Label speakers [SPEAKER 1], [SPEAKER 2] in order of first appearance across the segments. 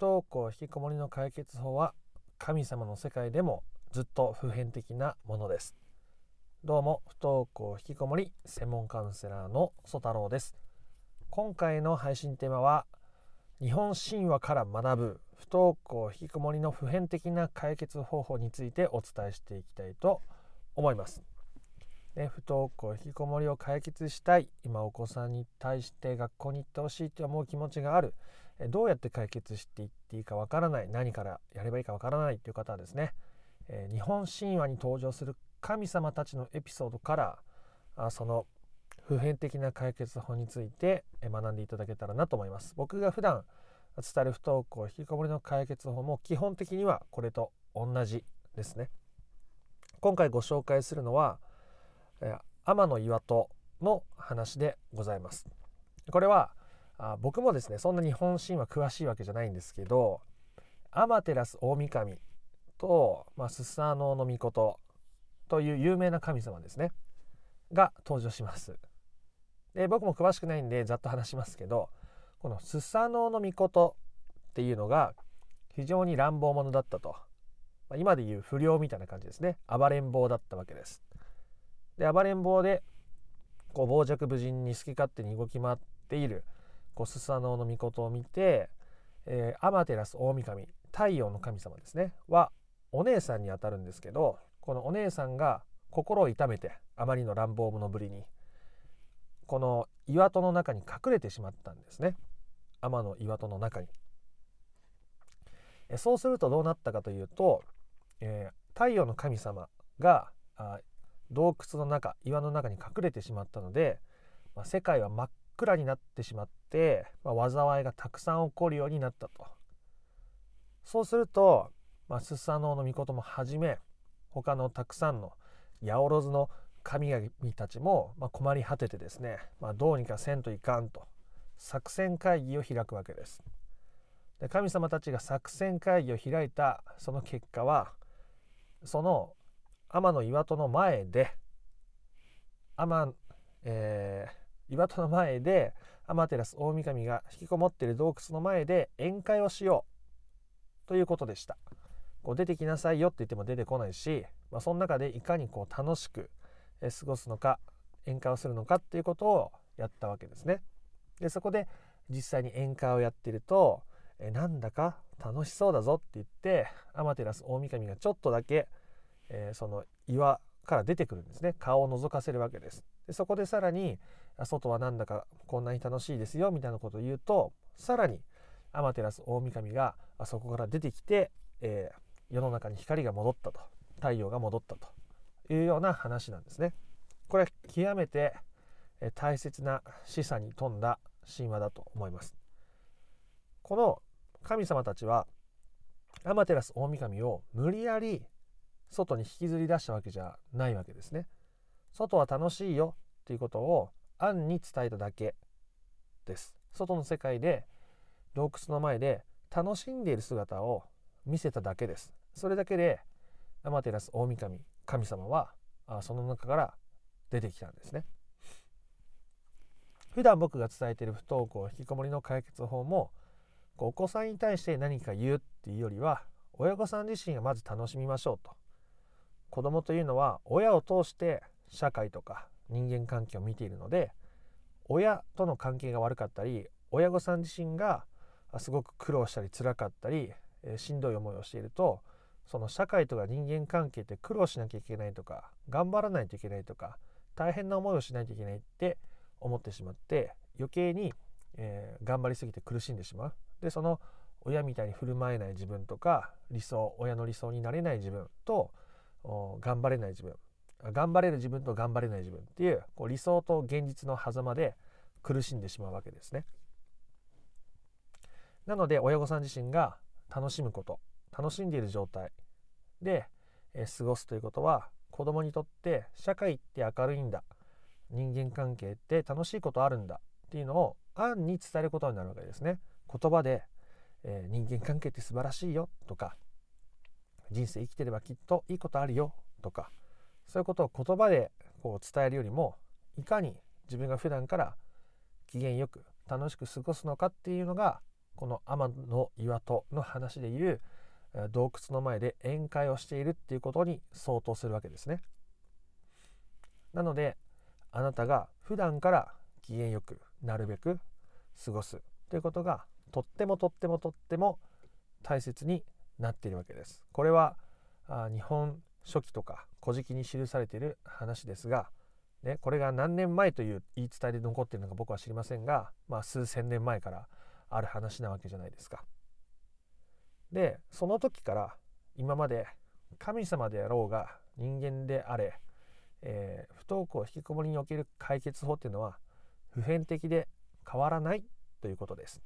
[SPEAKER 1] 登校引きこもりの解決法は神様の世界でもずっと普遍的なものです。どうも不登校引きこもり専門カウンセラーの曽太郎です。今回の配信テーマは日本神話から学ぶ不登校引きこもりの普遍的な解決方法についてお伝えしていきたいと思います。ね、不登校引きこもりを解決したい今お子さんに対して学校に行ってほしいと思う気持ちがある。どうやって解決していっていいかわからない何からやればいいかわからないという方はですね、え日本神話に登場する神様たちのエピソードからあその普遍的な解決法について学んでいただけたらなと思います僕が普段伝える不登校引きこもりの解決法も基本的にはこれと同じですね今回ご紹介するのは天の岩戸の話でございます。これはあ僕もですねそんな日本神話詳しいわけじゃないんですけど天照大神と、まあ、スサノオノミコトという有名な神様ですねが登場します。で僕も詳しくないんでざっと話しますけどこのスサノオノミコトっていうのが非常に乱暴者だったと、まあ、今でいう不良みたいな感じですね暴れん坊だったわけです。で暴れん坊でこう傍若無人に好き勝手に動き回っているこうスサノオノミコトを見て、えー、アマテラス大神太陽の神様ですねはお姉さんにあたるんですけどこのお姉さんが心を痛めてあまりの乱暴者ぶりにこの岩戸の中に隠れてしまったんですね天の岩戸の中に。そうするとどうなったかというと、えー、太陽の神様が洞窟の中岩の中に隠れてしまったので、まあ、世界は真っ暗になってしまって、まあ、災いがたくさん起こるようになったとそうすると、まあ、スサノオノミコトもはじめ他のたくさんの八百万の神々たちも、ま困り果ててですね、まあ、どうにかせんといかんと作戦会議を開くわけです。で神様たちが作戦会議を開いたその結果はその天の岩戸の前で天、えー、岩戸の前で天照大神が引きこもっている洞窟の前で宴会をしようということでした。こう出てきなさいよって言っても出てこないし、まあ、その中でいかにこう楽しく過ごすのか宴会をするのかっていうことをやったわけですね。でそこで実際に宴会をやってるとえなんだか楽しそうだぞって言って天照大神がちょっとだけえー、その岩から出てくるんですね顔を覗かせるわけですでそこでさらに外はなんだかこんなに楽しいですよみたいなことを言うとさらに天照大神があそこから出てきて、えー、世の中に光が戻ったと太陽が戻ったというような話なんですねこれは極めて大切な示唆に富んだ神話だと思いますこの神様たちは天照大神を無理やり外に引きずり出したわけじゃないわけですね。外は楽しいよっていうことを暗に伝えただけです。外の世界で洞窟の前で楽しんでいる姿を見せただけです。それだけで天照大神神様はその中から出てきたんですね。普段僕が伝えている不登校引きこもりの解決法もお子さんに対して何か言うっていうよりは親御さん自身がまず楽しみましょうと子供というのは親を通して社会とか人間関係を見ているので親との関係が悪かったり親御さん自身がすごく苦労したり辛かったり、えしんどい思いをしているとその社会とか人間関係って苦労しなきゃいけないとか頑張らないといけないとか大変な思いをしないといけないって思ってしまって余計に、えー、頑張りすぎて苦しんでしまう。でその親みたいに振る舞えない自分とか理想親の理想になれない自分と頑張れない自分頑張れる自分と頑張れない自分っていうこう理想と現実の狭間で苦しんでしまうわけですね。なので親御さん自身が楽しむこと楽しんでいる状態で、え過ごすということは子供にとって社会って明るいんだ人間関係って楽しいことあるんだっていうのを暗に伝えることになるわけですね。言葉で、えー、人間関係って素晴らしいよとか人生生きてればきっといいことあるよとかそういうことを言葉でこう伝えるよりもいかに自分が普段から機嫌よく楽しく過ごすのかっていうのがこの天の岩戸の話でいう洞窟の前で宴会をしているっていうことに相当するわけですね。なのであなたが普段から機嫌よくなるべく過ごすということがとってもとってもとっても大切になっているわけです。これは日本書紀とか古事記に記されている話ですが、ね、これが何年前という言い伝えで残っているのか僕は知りませんが、まあ、数千年前からある話なわけじゃないですか。でその時から今まで神様であろうが人間であれ、えー、不登校引きこもりにおける解決法っていうのは普遍的で変わらないということです。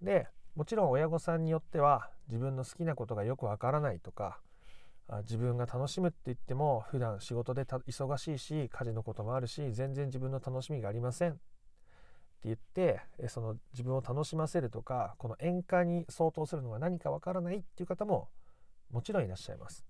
[SPEAKER 1] でもちろん親御さんによっては自分の好きなことがよくわからないとか自分が楽しむって言っても普段仕事で忙しいし家事のこともあるし全然自分の楽しみがありませんって言ってその自分を楽しませるとかこの演歌に相当するのが何かわからないっていう方ももちろんいらっしゃいます。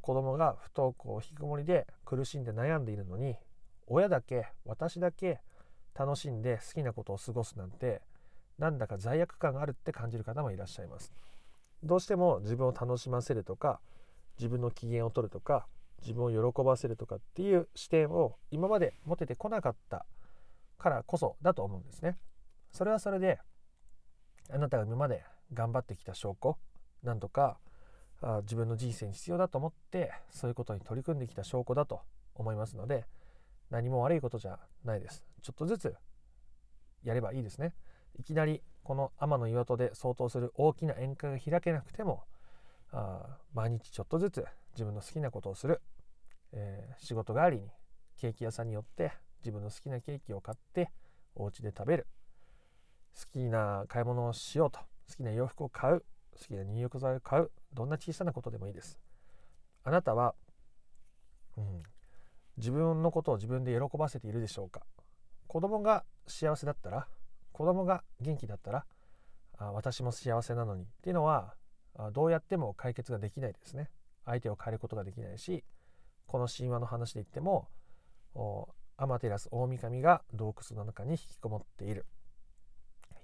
[SPEAKER 1] 子供が不登校引きこもりで苦しんで悩んでいるのに親だけ私だけ楽しんで好きなことを過ごすなんてなんだか罪悪感があるって感じる方もいらっしゃいます。どうしても自分を楽しませるとか自分の機嫌を取るとか自分を喜ばせるとかっていう視点を今まで持ててこなかったからこそだと思うんですね。それはそれであなたが今まで頑張ってきた証拠なんとかあ自分の人生に必要だと思ってそういうことに取り組んできた証拠だと思いますので何も悪いことじゃないです。ちょっとずつやればいいですね。いきなりこの天の岩戸で相当する大きな宴会が開けなくてもあ毎日ちょっとずつ自分の好きなことをする、えー、仕事帰りにケーキ屋さんによって自分の好きなケーキを買ってお家で食べる。好きな買い物をしようと。好きな洋服を買う。好きな入浴剤を買う。どんな小さなことでもいいです。あなたは、うん、自分のことを自分で喜ばせているでしょうか。子供が幸せだったら子供が元気だったらあ私も幸せなのに。っていうのはどうやっても解決ができないですね。相手を変えることができないしこの神話の話で言ってもアマテラス大神が洞窟の中に引きこもっている。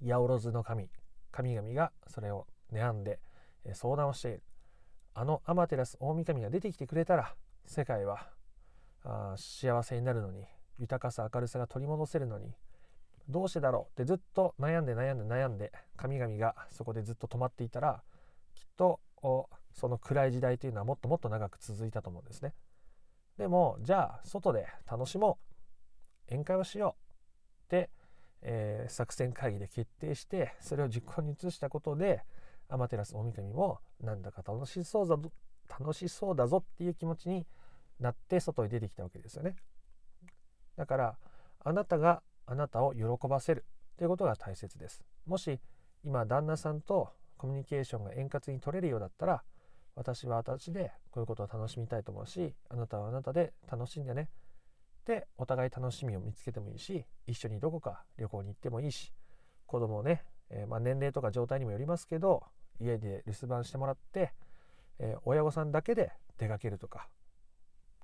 [SPEAKER 1] 八百万の神神々がそれを悩んで相談をしている。あのアマテラス大神が出てきてくれたら世界はあ幸せになるのに豊かさ明るさが取り戻せるのにどうしてだろうってずっと悩んで悩んで悩んで神々がそこでずっと止まっていたらきっとその暗い時代というのはもっともっと長く続いたと思うんですね。でもじゃあ外で楽しもう宴会をしようって、えー、作戦会議で決定してそれを実行に移したことでアマテラス大神もなんだか楽しそうだ楽しそうだぞっていう気持ちになって外に出てきたわけですよね。だからあなたがあなたを喜ばせる。ということが大切です。もし今旦那さんとコミュニケーションが円滑に取れるようだったら私は私でこういうことを楽しみたいと思うしあなたはあなたで楽しんでね。でお互い楽しみを見つけてもいいし一緒にどこか旅行に行ってもいいし子供をね、えー、まあ、年齢とか状態にもよりますけど家で留守番してもらって、えー、親御さんだけで出かけるとか。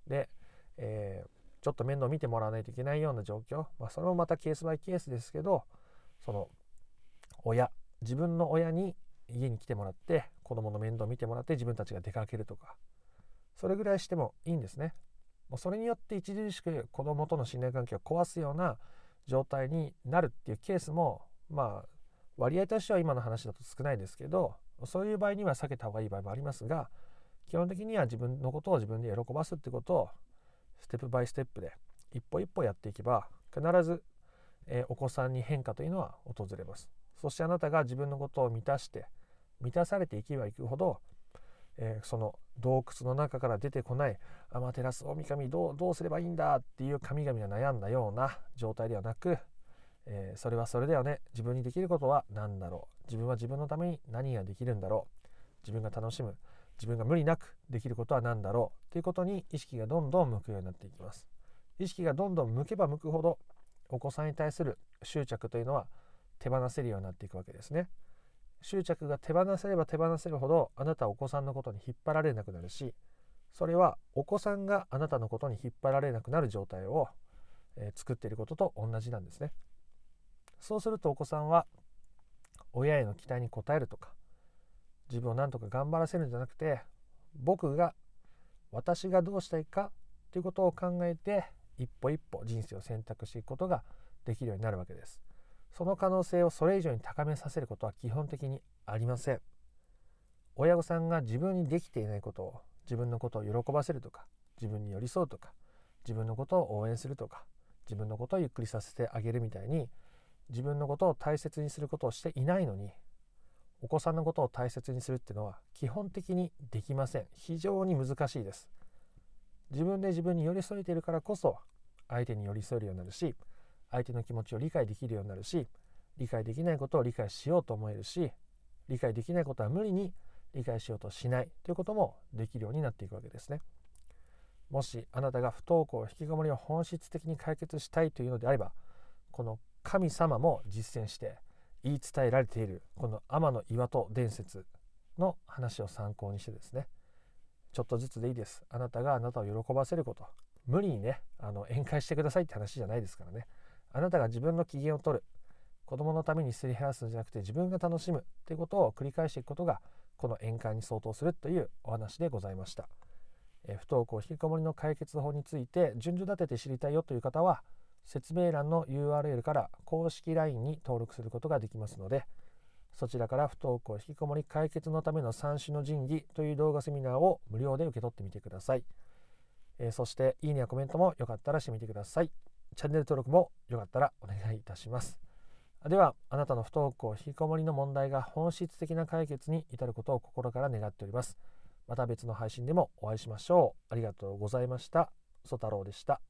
[SPEAKER 1] で、えー、ちょっと面倒見てもらわないといけないような状況、まあ、それもまたケースバイケースですけどその親自分の親に家に来てもらって子供の面倒を見てもらって自分たちが出かけるとかそれぐらいしてもいいんですね。もうそれによって著しく子供との信頼関係を壊すような状態になるっていうケースもまあ割合としては今の話だと少ないですけどそういう場合には避けた方がいい場合もありますが基本的には自分のことを自分で喜ばすってことをステップバイステップで一歩一歩やっていけば必ず、えー、お子さんに変化というのは訪れます。そしてあなたが自分のことを満たして満たされていけばいくほど、えー、その洞窟の中から出てこないアマテラス大神どうどうすればいいんだっていう神々が悩んだような状態ではなく、えー、それはそれだよね。自分にできることは何だろう。自分は自分のために何ができるんだろう。自分が楽しむ。自分が無理なくできることは何だろうということに意識がどんどん向くようになっていきます。意識がどんどん向けば向くほどお子さんに対する執着というのは手放せるようになっていくわけですね。執着が手放せれば手放せるほどあなたはお子さんのことに引っ張られなくなるしそれはお子さんがあなたのことに引っ張られなくなる状態を、えー、作っていることと同じなんですね。そうするとお子さんは親への期待に応えるとか自分を何とか頑張らせるんじゃなくて僕が私がどうしたいかということを考えて一歩一歩人生を選択していくことができるようになるわけです。その可能性をそれ以上に高めさせることは基本的にありません。親御さんが自分にできていないことを自分のことを喜ばせるとか自分に寄り添うとか自分のことを応援するとか自分のことをゆっくりさせてあげるみたいに自分のことを大切にすることをしていないのにお子さんのことを大切にするっていうのは基本的にできません非常に難しいです自分で自分に寄り添えているからこそ相手に寄り添えるようになるし相手の気持ちを理解できるようになるし理解できないことを理解しようと思えるし理解できないことは無理に理解しようとしないということもできるようになっていくわけですね。もしあなたが不登校引きこもりを本質的に解決したいというのであればこの神様も実践して言い伝えられているこの天の岩戸伝説の話を参考にしてですね。ちょっとずつでいいです。あなたがあなたを喜ばせること。無理にねあの宴会してくださいって話じゃないですからね。あなたが自分の機嫌を取る。子供のためにすり減らすんじゃなくて自分が楽しむということを繰り返していくことがこの宴会に相当するというお話でございました。え不登校引きこもりの解決法について順序立てて知りたいよという方は説明欄の URL から公式 LINE に登録することができますのでそちらから不登校引きこもり解決のための三種の神器という動画セミナーを無料で受け取ってみてください、えー、そしていいねやコメントもよかったらしてみてください。チャンネル登録もよかったらお願いいたします。ではあなたの不登校引きこもりの問題が本質的な解決に至ることを心から願っております。また別の配信でもお会いしましょう。ありがとうございました。ソ太郎でした。